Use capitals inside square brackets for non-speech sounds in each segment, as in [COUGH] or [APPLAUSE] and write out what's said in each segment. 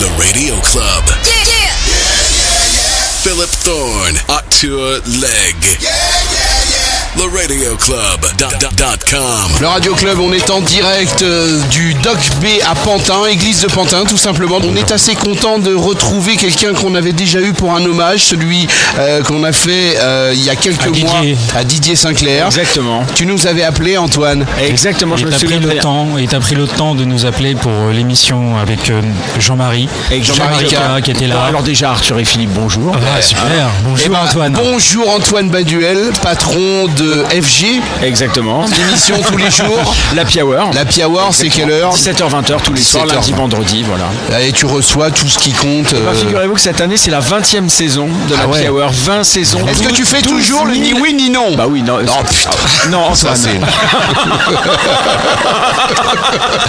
Le Radio Club. Philip Thorne, Arthur Legg. Le Radio Club.com. Le Radio Club, on est en direct euh, du Doc B à Pantin, église de Pantin, tout simplement. On est assez content de retrouver quelqu'un qu'on avait déjà eu pour un hommage, celui euh, qu'on a fait euh, il y a quelques À mois Didier. à Didier Sinclair. Exactement. Tu nous avais appelé, Antoine. Exactement, je Et me t'as pris le temps, et t'as pris le temps de nous appeler pour l'émission avec Jean-Marie. Avec Jean-Marie qui était là. Alors déjà, Arthur et Philippe, bonjour. Ah, super. Bonjour Eh ben, Antoine. Bonjour Antoine Baduel, patron de FG, Exactement. émission tous les jours. [LAUGHS] L'Happy Hour. La Hour, c'est quelle heure? 17h-20h tous les soirs, 17h20. lundi, vendredi, voilà. Et tu reçois tout ce qui compte. Bah, euh, Figurez-vous que cette année, c'est la 20e saison de Ah l'Happy ouais. Hour. 20 saisons. Est-ce que tu fais 12 toujours le 000 ni oui ni non? Bah oui, non. Non, putain. Non, Ça, Antoine. c'est-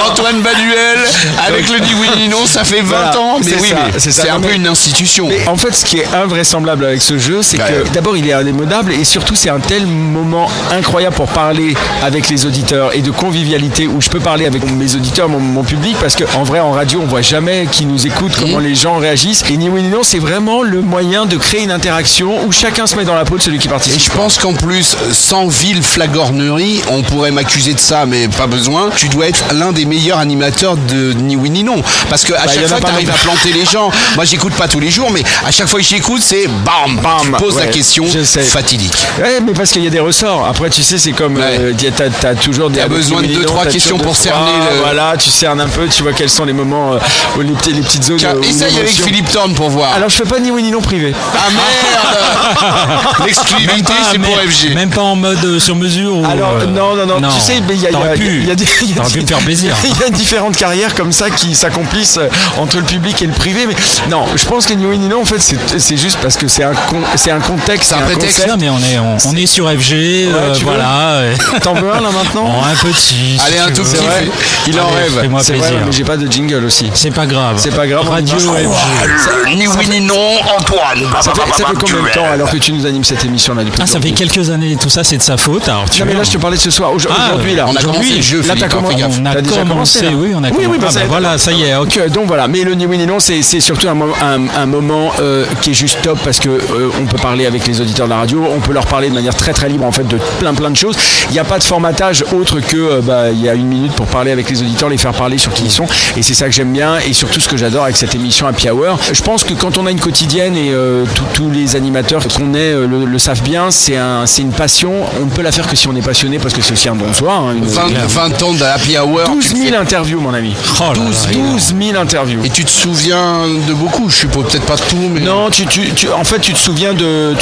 [LAUGHS] Antoine Baduel, avec le ni oui ni non, ça fait 20 Voilà, ans. Mais oui, ça, c'est ça. c'est un peu une institution. Mais en fait, ce qui est invraisemblable avec ce jeu, c'est Ouais. que d'abord, il est indémodable et surtout, c'est un tel moment incroyable pour parler avec les auditeurs et de convivialité où je peux parler avec mes auditeurs, mon, mon public, parce qu'en vrai, en radio, on voit jamais qui nous écoute, comment les gens réagissent. Et ni oui ni non, c'est vraiment le moyen de créer une interaction où chacun se met dans la peau de celui qui Et participe. je pense qu'en plus, sans ville flagornerie, on pourrait m'accuser de ça, mais pas besoin. Tu dois être l'un des meilleurs animateurs de ni oui ni non. Parce qu'à Bah, y chaque fois, tu arrives à planter les gens. [LAUGHS] Moi, j'écoute pas tous les jours, mais à chaque fois que j'écoute, c'est bam, bam. Tu poses la Ouais, question je sais. fatidique. Ouais, mais parce qu'il y a des ressorts. Après, tu sais, c'est comme. Ouais. euh, t'as, t'as toujours des. T'as besoin de deux, millions, trois t'as questions toujours pour cerner trois, le- Voilà, tu cernes un peu, tu vois quels sont les moments, euh, où les, les petites zones. Euh, où essaye avec Philippe Thorne pour voir. Alors, je fais pas ni oui ni non privé. ah merde [LAUGHS] L'exclusivité, c'est pour même, FG. même pas en mode euh, sur mesure. ou, Alors, euh, non, non, non, tu sais, mais il y a, il y a- T'aurais pu. il y a des- il y a T'aurais pu des- me faire plaisir. [LAUGHS] Il y a différentes carrières comme ça qui s'accomplissent entre le public et le privé. Mais non, je pense que ni oui ni non, en fait, c'est, c'est juste parce que c'est un, con- c'est un contexte, C'est un prétexte. concept. Non, mais on est, on, on est sur FG, euh, tu voilà. [LAUGHS] T'en veux un là maintenant en un petit. si Allez, un tout petit. C'est vrai, fait. il en Allez, rêve. C'est vrai, mais j'ai pas de jingle aussi. C'est pas grave. C'est pas grave, Radio. FG. Ni oui ni non, Antoine. Ça fait, ça fait combien de temps alors que tu nous animes cette émission là depuis Ah, ça fait quelques années, tout ça, c'est de sa faute. Alors, tu Non mais là je te parlais de ce soir, Ah, aujourd'hui là. on a commencé le jeu, Là t'as hein, commencé. On a commencé, oui, on a Oui, oui, commencé. bah, Ah, bah, voilà, ça y est, ok. Donc, voilà, mais le ni oui ni non, c'est c'est surtout un, mo- un- un moment euh, qui est juste top parce que euh, on peut parler avec les auditeurs de la radio, on peut leur parler de manière très très libre en fait de plein plein de choses. Il n'y a pas de formatage autre que euh, bah, il y a une minute pour parler avec les auditeurs, les faire parler sur qui ils sont, et c'est ça que j'aime bien et surtout ce que j'adore avec cette émission Happy Hour. Je pense que quand on a une quotidienne et euh, tous- les animateurs qu'on est euh, le, le savent bien, c'est un, c'est une passion. On ne peut la faire que si on est passionné parce que c'est aussi un don de soi. hein, une- 20, 20 ans de Happy Hour. 12 tu 000 fais- interviews, mon ami. Oh là là, 12, énorme. 12 000 interviews. Et tu te souviens de beaucoup, je suppose, peut-être pas de tout, mais. Non, tu, tu, tu- en fait, tu te souviens de,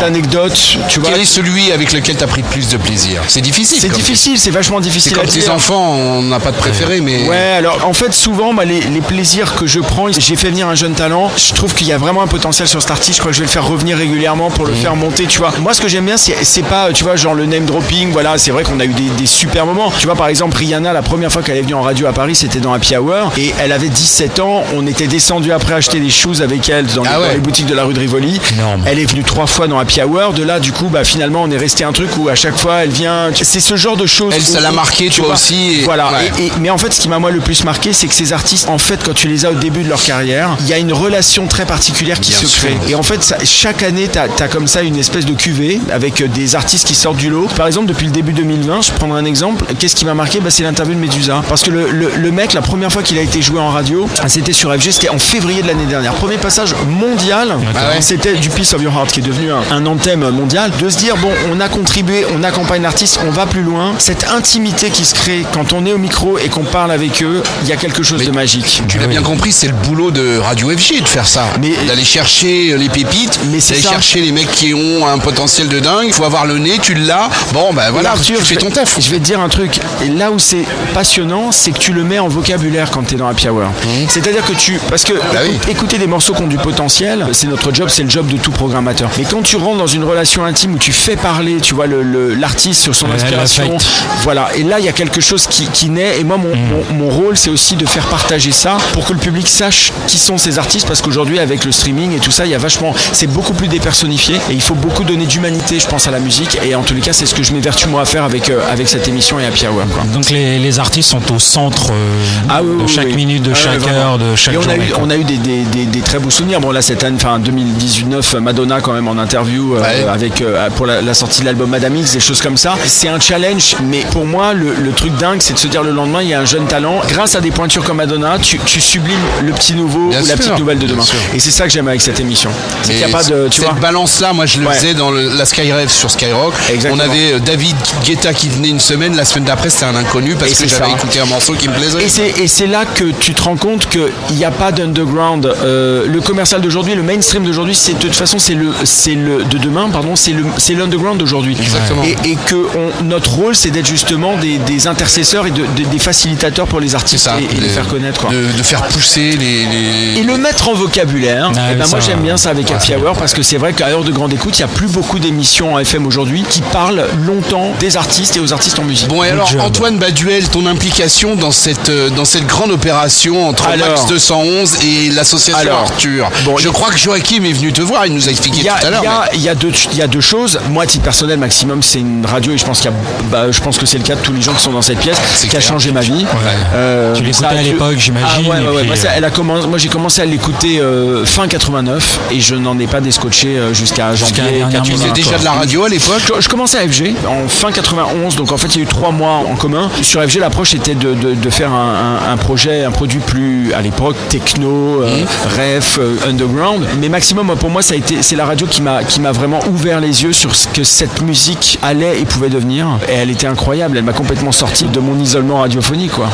d'anecdotes. Tu vois, Quel est celui avec lequel tu as pris le plus de plaisir C'est difficile. c'est difficile, c'est vachement C'est difficile comme à tes enfants, on n'a pas de préféré, mais. Ouais, alors en fait, souvent, bah, les, les plaisirs que je prends, j'ai fait venir un jeune talent. Je trouve qu'il y a vraiment un potentiel sur cet artiste. Je crois que je vais le faire revenir régulièrement pour le faire monter, tu vois. Moi, ce que j'aime bien, c'est c'est pas, tu vois, genre le name dropping. Voilà, c'est vrai qu'on a eu des, des super moments. Tu vois, par exemple, Rihanna, la première fois qu'elle est venue en radio à Paris, c'était dans Happy Hour. Et elle avait 17 ans. On était descendu après acheter des shoes avec elle dans, les, Ah ouais. dans les boutiques de la rue de Rivoli. Énorme. Elle est venue trois fois dans Happy Hour. De là, du coup, bah, finalement, on est resté un truc où à chaque fois, elle vient. C'est ce genre de choses. Elle, ça où- l'a marqué, tu vois, aussi, et- Voilà. ouais. Et- et- mais en fait, ce qui m'a moi le plus marqué, c'est que ces artistes, en fait, quand tu les as au début de leur carrière, il y a une relation très particulière qui Bien se sûr. crée. Et en fait, ça- chaque année, tu as, comme ça une espèce de cuvée avec euh, des artistes qui sortent du lot. Par exemple, depuis le début 2020, je prendrai un exemple. Qu'est-ce qui m'a marqué? Bah, C'est l'interview de Medusa. Parce que le, le- le mec, la première fois qu'il a été joué en radio, c'était sur FG, c'était en février de l'année dernière. Premier passage mondial, Ah ouais. c'était du Peace of Your Heart qui est devenu un, un anthème mondial. De se dire, bon, on a contribué, on accompagne l'artiste, on va plus loin. Cette intimité qui se crée quand on est au micro et qu'on parle avec eux, il y a quelque chose Mais de magique. Tu l'as bien compris, c'est le boulot de Radio FG de faire ça. Mais- D'aller chercher les pépites, Mais c'est d'aller chercher les mecs qui ont un potentiel de dingue. Il faut avoir le nez, tu l'as. Bon, ben voilà, Arthur, tu je fais vais- ton taf. Je vais te dire un truc. Et là où c'est passionnant, c'est que tu le mets en vocabulaire quand tu es dans Happy Hour. C'est-à-dire que tu. Parce que Mmh. Bah oui. écouter des morceaux qui ont du potentiel, c'est notre job, c'est le job de tout programmateur. Mais quand tu rentres dans une relation intime où tu fais parler parler, tu vois, le- le- l'artiste sur son inspiration. Voilà. Et là, il y a quelque chose qui, qui naît. Et moi, mon, mon- mon rôle, c'est aussi de faire partager ça pour que le public sache qui sont ces artistes. Parce qu'aujourd'hui, avec le streaming et tout ça, il y a vachement. C'est beaucoup plus dépersonnifié. Et il faut beaucoup donner d'humanité, je pense, à la musique. Et en tous les cas, c'est ce que je m'évertue moi à faire avec, euh, avec cette émission et Happy Hour. Quoi. Donc les, les artistes sont au centre euh, Ah oui, de oui, chaque oui. minute, de Ah chaque heure, de chaque Et on journée. a eu, quoi. on a eu des, des- des- des très beaux souvenirs. Bon, là, cette année, enfin 2019, Madonna, quand même, en interview euh, Ouais. avec, euh, pour la, la sortie de l'album Madame X, des choses comme ça. C'est un challenge, mais pour moi, le, le truc dingue, c'est de se dire le lendemain, il y a un jeune talent. Grâce à des pointures comme Madonna, tu, tu sublimes le petit nouveau Bien ou la petite nouvelle de demain. Et c'est ça que j'aime avec cette émission. C'est qu'il n'y a pas de. Tu cette vois balance-là, moi je le Ouais. faisais dans le- la Skyrave sur Skyrock. Exactement. On avait euh, David Guetta qui venait une semaine, la semaine d'après c'était un inconnu parce Et que j'avais écouté un morceau qui me plaisait. Et c'est, là que tu te rends compte qu'il n'y a pas d'underground. Euh, le commercial d'aujourd'hui, le mainstream d'aujourd'hui, c'est de toute façon c'est le, le de demain, pardon, c'est l'underground d'aujourd'hui. Exactement. Et, et que on- notre rôle, c'est d'être justement des, des intercesseurs et de- de- des facilitateurs pour les artistes ça. et, et les de- faire connaître. quoi. De, de faire pousser les. les- Et le mettre en vocabulaire, Ah eh ben ça, moi j'aime bien ça avec ouais, Happy Hour parce que c'est vrai qu'à l'heure de grande écoute, il n'y a plus beaucoup d'émissions en FM aujourd'hui qui parlent longtemps des artistes et aux artistes en musique. Bon et alors. Antoine Baduel, ton implication dans cette euh, dans cette grande opération entre Alors. Max 211 et l'association Alors. Arthur? Bon, je crois que Joachim est venu te voir, il nous a expliqué a, tout à l'heure. il y a- mais- il y a deux, il y a deux choses. Moi, à titre personnel, Maximum, c'est une radio et je pense, qu'il y a, bah, je pense que c'est le cas de tous les gens qui sont dans cette pièce, C'est qui a changé ma vie. Euh, Tu l'écoutais à l'époque, j'imagine, Ah ouais, et ouais, ouais. puis, Moi, euh, elle a commencé, moi, j'ai commencé à l'écouter euh, fin 89 et je n'en ai pas descotché euh, jusqu'à janvier. la dernière 80. Tu faisais déjà de la radio à l'époque? Je, je commençais à FG en fin 91, donc en fait il y a eu trois mois en commun. Sur FG, l'approche était de, de- de faire un, un- un projet, un produit plus à l'époque techno, euh, ref, euh, underground. Mais maximum pour moi, ça a été, c'est la radio qui m'a qui m'a vraiment ouvert les yeux sur ce que cette musique allait et pouvait devenir. Et elle était incroyable. Elle m'a complètement sorti de mon isolement radiophonique, quoi.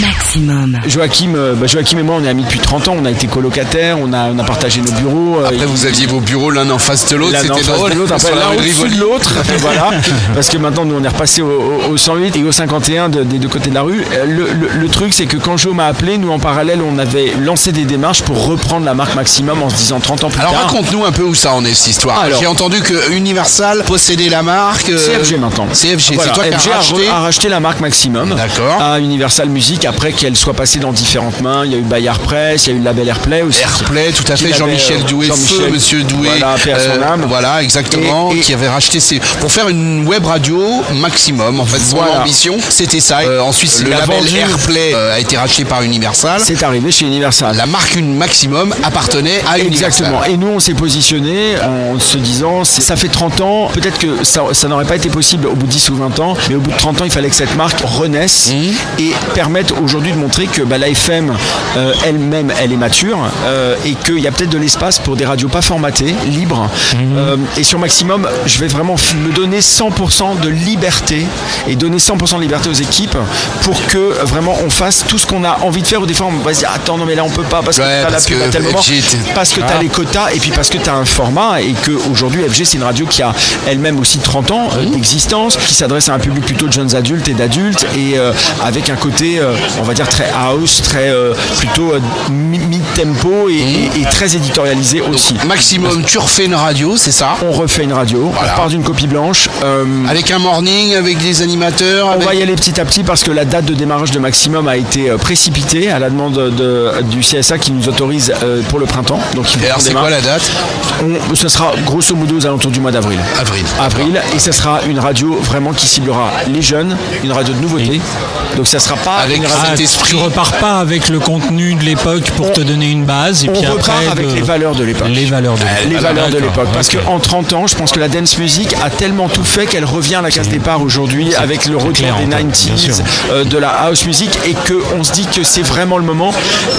Maximum. Joachim, euh, bah, Joachim et moi, on est amis depuis 30 ans. On a été colocataires, on a, on a partagé nos bureaux. euh, Après vous aviez vos bureaux l'un en face de l'autre, L'un en c'était face drôle. de l'autre, après sur la l'un au-dessus de l'autre, [LAUGHS] voilà. Parce que maintenant nous on est repassé au, au- au 108 et au 51 de- des deux côtés de la rue. Euh, Le, le- le truc c'est que quand Jo m'a appelé, nous en parallèle on avait lancé des démarches pour reprendre la marque Maximum en se disant 30 ans plus Alors tard. raconte-nous un peu où ça en est cette histoire. Alors. J'ai entendu que Universal possédait la marque. euh, CFG maintenant. CFG, Voilà, c'est toi qui as racheté. La marque Maximum à Universal Music après qu'elle soit passée dans différentes mains. Il y a eu Bayard Press, il y a eu le label Airplay aussi. Airplay, tout à fait, Jean-Michel euh, Doué, feu, Monsieur Doué, voilà, âme. voilà, exactement, Et- et- qui avait racheté ses, pour faire une web radio maximum. En fait, son Voilà. ambition, c'était ça. Euh, ensuite, Il le label vendu. Airplay euh, a été racheté par Universal. C'est arrivé chez Universal. La marque une maximum appartenait à Universal. Exactement. Et nous, on s'est positionné en se disant, ça fait 30 ans, peut-être que ça, ça n'aurait pas été possible au bout de 10 ou 20 ans, mais au bout de 30 ans, il fallait cette marque renaisse et permette aujourd'hui de montrer que bah, la FM euh, elle-même, elle est mature euh, et qu'il y a peut-être de l'espace pour des radios pas formatées, libres. Euh, et sur Maximum, je vais vraiment me donner 100% de liberté et donner 100% de liberté aux équipes pour que vraiment on fasse tout ce qu'on a envie de faire. Ou des fois, on va se dire, attends, non, mais là, on peut pas parce que Ouais, t'as la pub à tel moment. Parce que tu as les quotas et puis parce que tu as un format et que aujourd'hui FG c'est une radio qui a elle-même aussi 30 ans euh, d'existence, qui s'adresse à un public plutôt de jeunes adultes et d'adultes et euh, avec un côté euh, on va dire très house, très euh, plutôt mi- mid-tempo et, et- et très éditorialisé aussi. Maximum, tu refais une radio, c'est ça? On refait une radio, Voilà. on part d'une copie blanche. Avec un morning, avec des animateurs. on avec- va y aller petit à petit parce que la date de démarrage de Maximum a été précipitée à la demande de- du CSA qui nous autorise pour le printemps. Donc il alors, c'est quoi la date? On- ce sera grosso modo aux alentours du mois d'avril. Avril. Avril, et ce sera une radio vraiment qui ciblera les jeunes, une radio de nouveauté. Donc ça sera pas Avec une Ah, radio. cet esprit. Tu repars pas avec le contenu de l'époque pour On- te donner une base et On puis repart après avec les valeurs de l'époque. Les valeurs de l'époque. les Ah, valeurs de d'accord, l'époque. Parce qu'en 30 ans, je pense que la dance music a tellement tout fait qu'elle revient à la case départ aujourd'hui avec le retour clair, des Antoine, bien 90s, sûr. euh, de la house music et qu'on se dit que c'est vraiment le moment.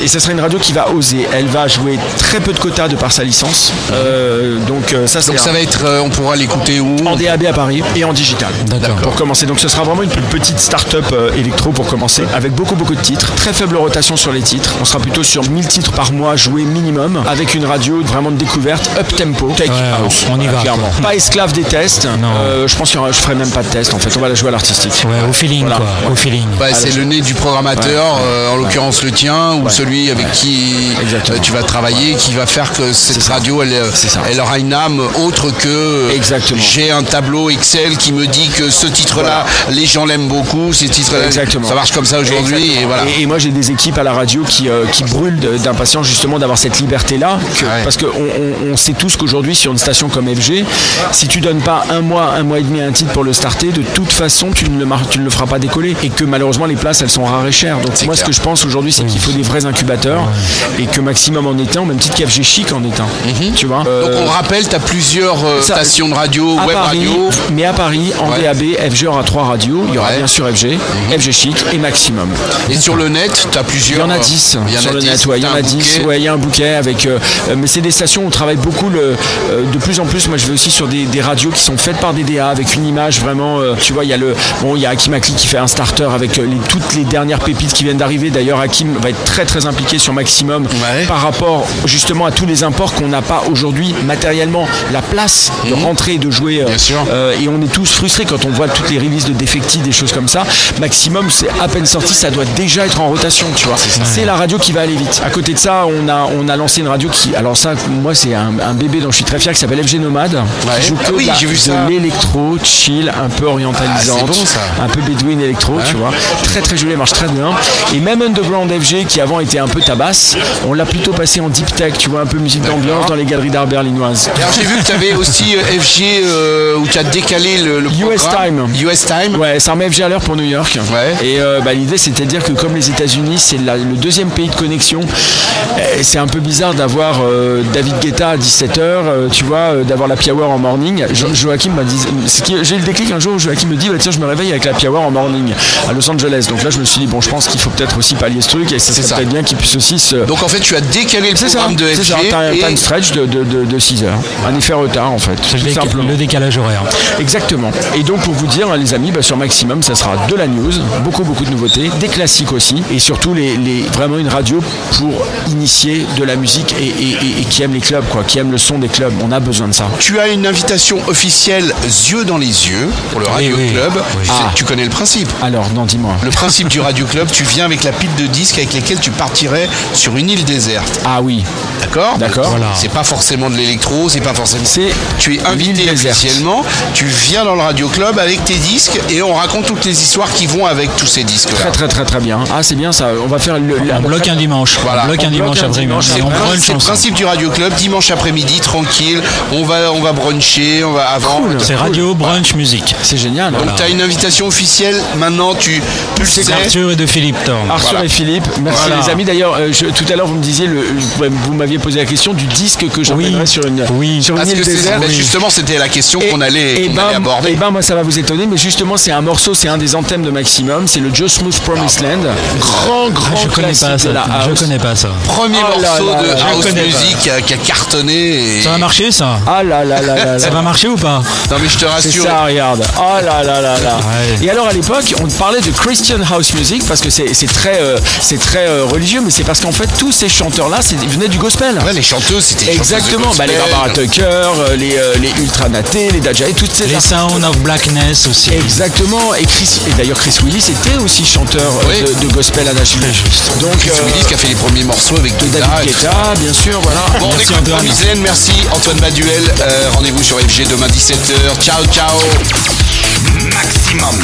Et ce sera une radio qui va oser. Elle va jouer très peu de quotas de par sa licence. Euh, donc euh, ça, c'est Donc ça va être, euh, on pourra l'écouter où? En DAB à Paris et en digital. D'accord. Pour commencer. Donc ce sera vraiment une petite start-up euh, électro pour commencer. avec beaucoup beaucoup de titres, très faible rotation sur les titres. On sera plutôt sur 1000 titres par mois joués minimum, avec une radio vraiment de découverte, up tempo, tech Ouais, house. on y va, Clairement. Pas esclave des tests. Non. Euh, je pense qu'il y aura- je ferai même pas de test. En fait, on va la jouer à l'artistique. Ouais, au feeling, Voilà. quoi. Au feeling. Bah, c'est le nez du programmateur, euh, en l'occurrence le tien, ou celui avec qui Exactement. euh, tu vas travailler, qui va faire que cette radio, elle, elle aura une âme autre que Exactement. j'ai un tableau Excel qui me dit que ce titre-là, les gens l'aiment beaucoup, ces titres-là, Exactement. ça marche comme ça aujourd'hui, et voilà. Et, et moi j'ai des équipes à la radio qui, euh, qui brûlent d'impatience justement d'avoir cette liberté-là. que- Ouais. Parce qu'on on, on sait tous qu'aujourd'hui sur une station comme FG, si tu donnes pas un mois, un mois et demi à un titre pour le starter, de toute façon tu ne le, mar- tu ne le feras pas décoller. Et que malheureusement les places elles sont rares et chères. Donc moi ce que je pense aujourd'hui c'est qu'il faut des vrais incubateurs et que Maximum en au même titre qu'FG Chic en est un. Tu vois? Donc on rappelle, tu as plusieurs euh, ça- stations de radio, web Paris, radio. mais à Paris, en Ouais. DAB, FG aura trois radios. Il y aura. Mhm. bien sûr FG, FG Chic et Maximum. Et sur le net, tu as Il plusieurs. y en a euh, 10 il y en sur a le 10, net, ouais, il y en a un 10, bouquet. ouais, il y a un bouquet avec. euh, mais c'est des stations où on travaille beaucoup le, euh, de plus en plus. Moi je vais aussi sur des, des radios qui sont faites par des DA avec une image vraiment. euh, tu vois, il y a le. Bon, il y a Hakim Akli qui fait un starter avec les- toutes les dernières pépites qui viennent d'arriver. D'ailleurs, Hakim va être très très impliqué sur Maximum Ouais. par rapport justement à tous les imports qu'on n'a pas aujourd'hui matériellement la place de rentrer et de jouer. Bien sûr. et on est tous frustrés quand on voit toutes les releases de Defecti, des choses comme ça. Maximum, c'est à peine sorti, ça doit déjà être en rotation, tu vois. C'est la radio qui va aller vite. À côté de ça, on a, on a lancé une radio qui, alors ça, moi, c'est un, un bébé dont je suis très fier qui s'appelle FG Nomade. Ouais. Joue que Ah oui, j'ai vu de ça. l'électro, chill, un peu orientalisante, Ah, bon, ça. un peu bédouine électro, tu vois. Très très joli, elle marche très bien. Et même Underground FG, qui avant était un peu tabasse, on l'a plutôt passé en deep tech, tu vois, un peu musique d'ambiance dans les galeries d'art berlinoises. Alors j'ai vu que tu avais aussi euh, FG euh, où tu as décalé le, le US. Time. US Time. Ouais, ça FG à l'heure pour New York. Ouais. Et euh, bah, l'idée, c'était de dire que comme les États-Unis, c'est la- le deuxième pays de connexion, euh, c'est un peu bizarre d'avoir euh, David Guetta à 17h, tu vois, euh, d'avoir la Hour en morning. Jo- Joachim m'a dit, c'est qui- j'ai eu le déclic un jour où Joachim me dit, bah, tiens, je me réveille avec la Hour en morning à Los Angeles. Donc là, je me suis dit, bon, je pense qu'il faut peut-être aussi pallier ce truc et ça C'est serait peut-être bien qu'il puisse aussi se. Donc en fait tu as décalé le c'est ça, programme de c'est FG. ça, t'as un et- time stretch de, de, de, 6 heures. Un effet retard en fait. C'est le, tout déca- simplement. le décalage horaire. Exactement. Et donc pour vous dire, hein, les amis, bah, sur Maximum, ça sera de la news, beaucoup beaucoup de nouveautés, des classiques aussi, et surtout les, les- vraiment une radio pour initier de la musique et, et- et- et qui aime les clubs, quoi, qui aime le son des clubs. On a besoin de ça. Tu as une invitation officielle yeux dans les yeux pour le Radio oui. Club. Oui. Ah. Tu connais le principe. Alors, non, dis-moi. Le principe du Radio Club, tu viens avec la pile de disques avec lesquels tu partirais sur une île déserte. Ah oui, D'accord? D'accord. Voilà. C'est pas forcément de l'électro, c'est pas forcément. C'est Tu es invité officiellement, tu viens dans le Radio Club avec tes disques et on raconte toutes les histoires qui vont avec tous ces disques. très très très très bien. Ah c'est bien ça. On va faire le. la- On bloque un dimanche. Voilà. On bloque On un dimanche un après-midi. dimanche Et on après. brunch C'est le principe du Radio Club, dimanche après-midi, tranquille, on va, on va bruncher, on va avant. Cool. C'est radio, brunch, musique. C'est génial. Donc tu as une invitation officielle, maintenant tu, tu le sais. Arthur et de Philippe Thorne. Arthur Voilà. et Philippe, merci Voilà. les amis. D'ailleurs, euh, je- tout à l'heure vous me disiez, le, vous m'aviez posé la question du disque que j'emmènerais Oui. sur une, Oui. sur une Parce île déserte. justement c'était la question qu'on allait, et qu'on ben, allait aborder. et ben, moi ça va vous étonner, mais justement c'est un morceau, c'est un des anthèmes de Maximum, c'est le Joe Smooth Promised Land, grand grand Je connais pas ça. de la Je connais pas ça. Premier Oh là morceau là de là, house music qui a, cartonné. et- Ça va marcher ça Ah là là là là là. Ça va marcher ou pas Non mais je te C'est rassure. ça, regarde. Oh là là là là. Ouais. Et alors à l'époque, on parlait de Christian House Music parce que c'est très, euh, c'est très euh, religieux, mais c'est parce qu'en fait tous ces chanteurs-là, c'est- ils venaient du gospel. Ouais, les chanteuses, c'était Exactement, bah, les. Barbara Tucker, euh, les, euh, les Ultra Naté, les Daja et toutes ces Les Sound of Blackness aussi. Exactement, et, Chris, et d'ailleurs Chris Willis était aussi chanteur euh, Oui. de, de gospel à Nashville. Donc, Chris euh, Willis qui a fait les premiers morceaux avec David. Guetta, bien sûr, voilà. Bon, on Merci, écoute Antoine. Promised Land, merci Antoine Baduel. Euh, Rendez-vous sur FG demain 17h. Ciao, ciao. Maximum.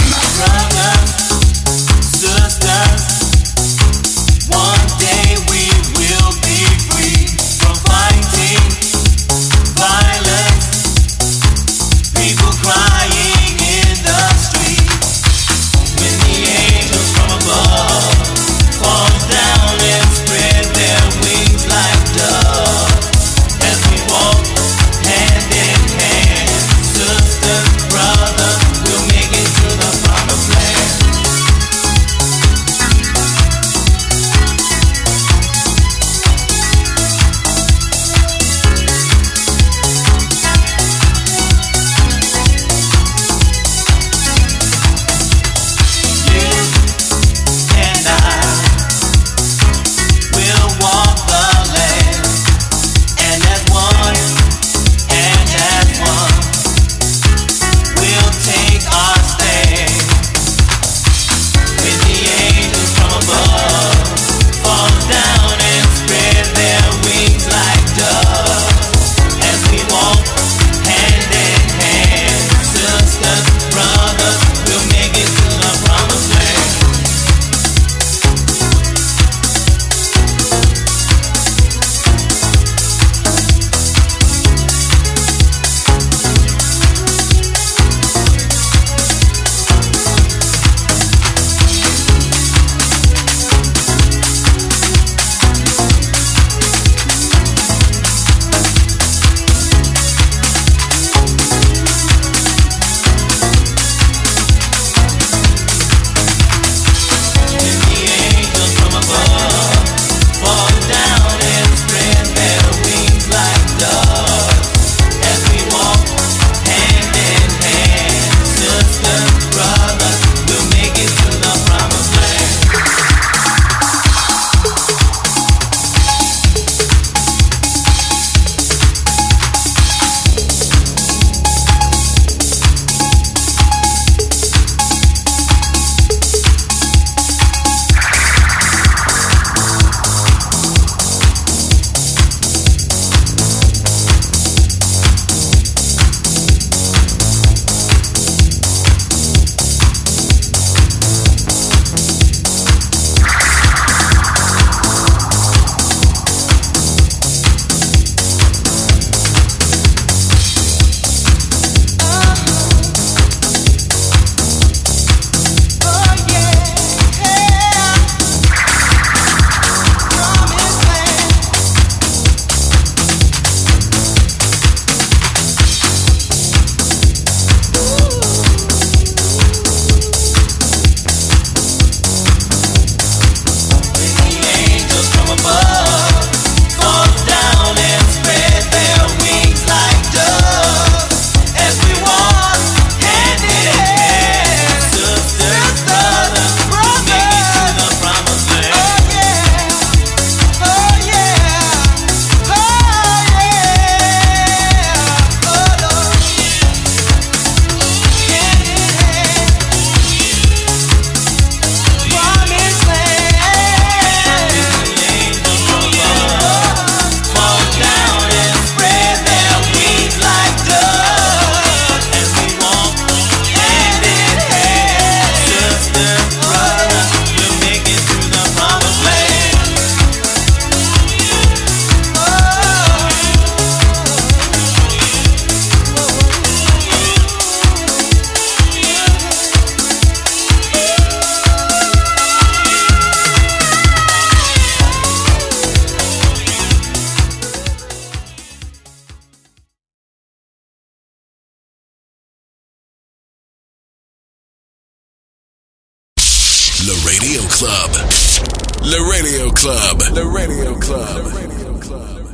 The Radio Club. The radio club.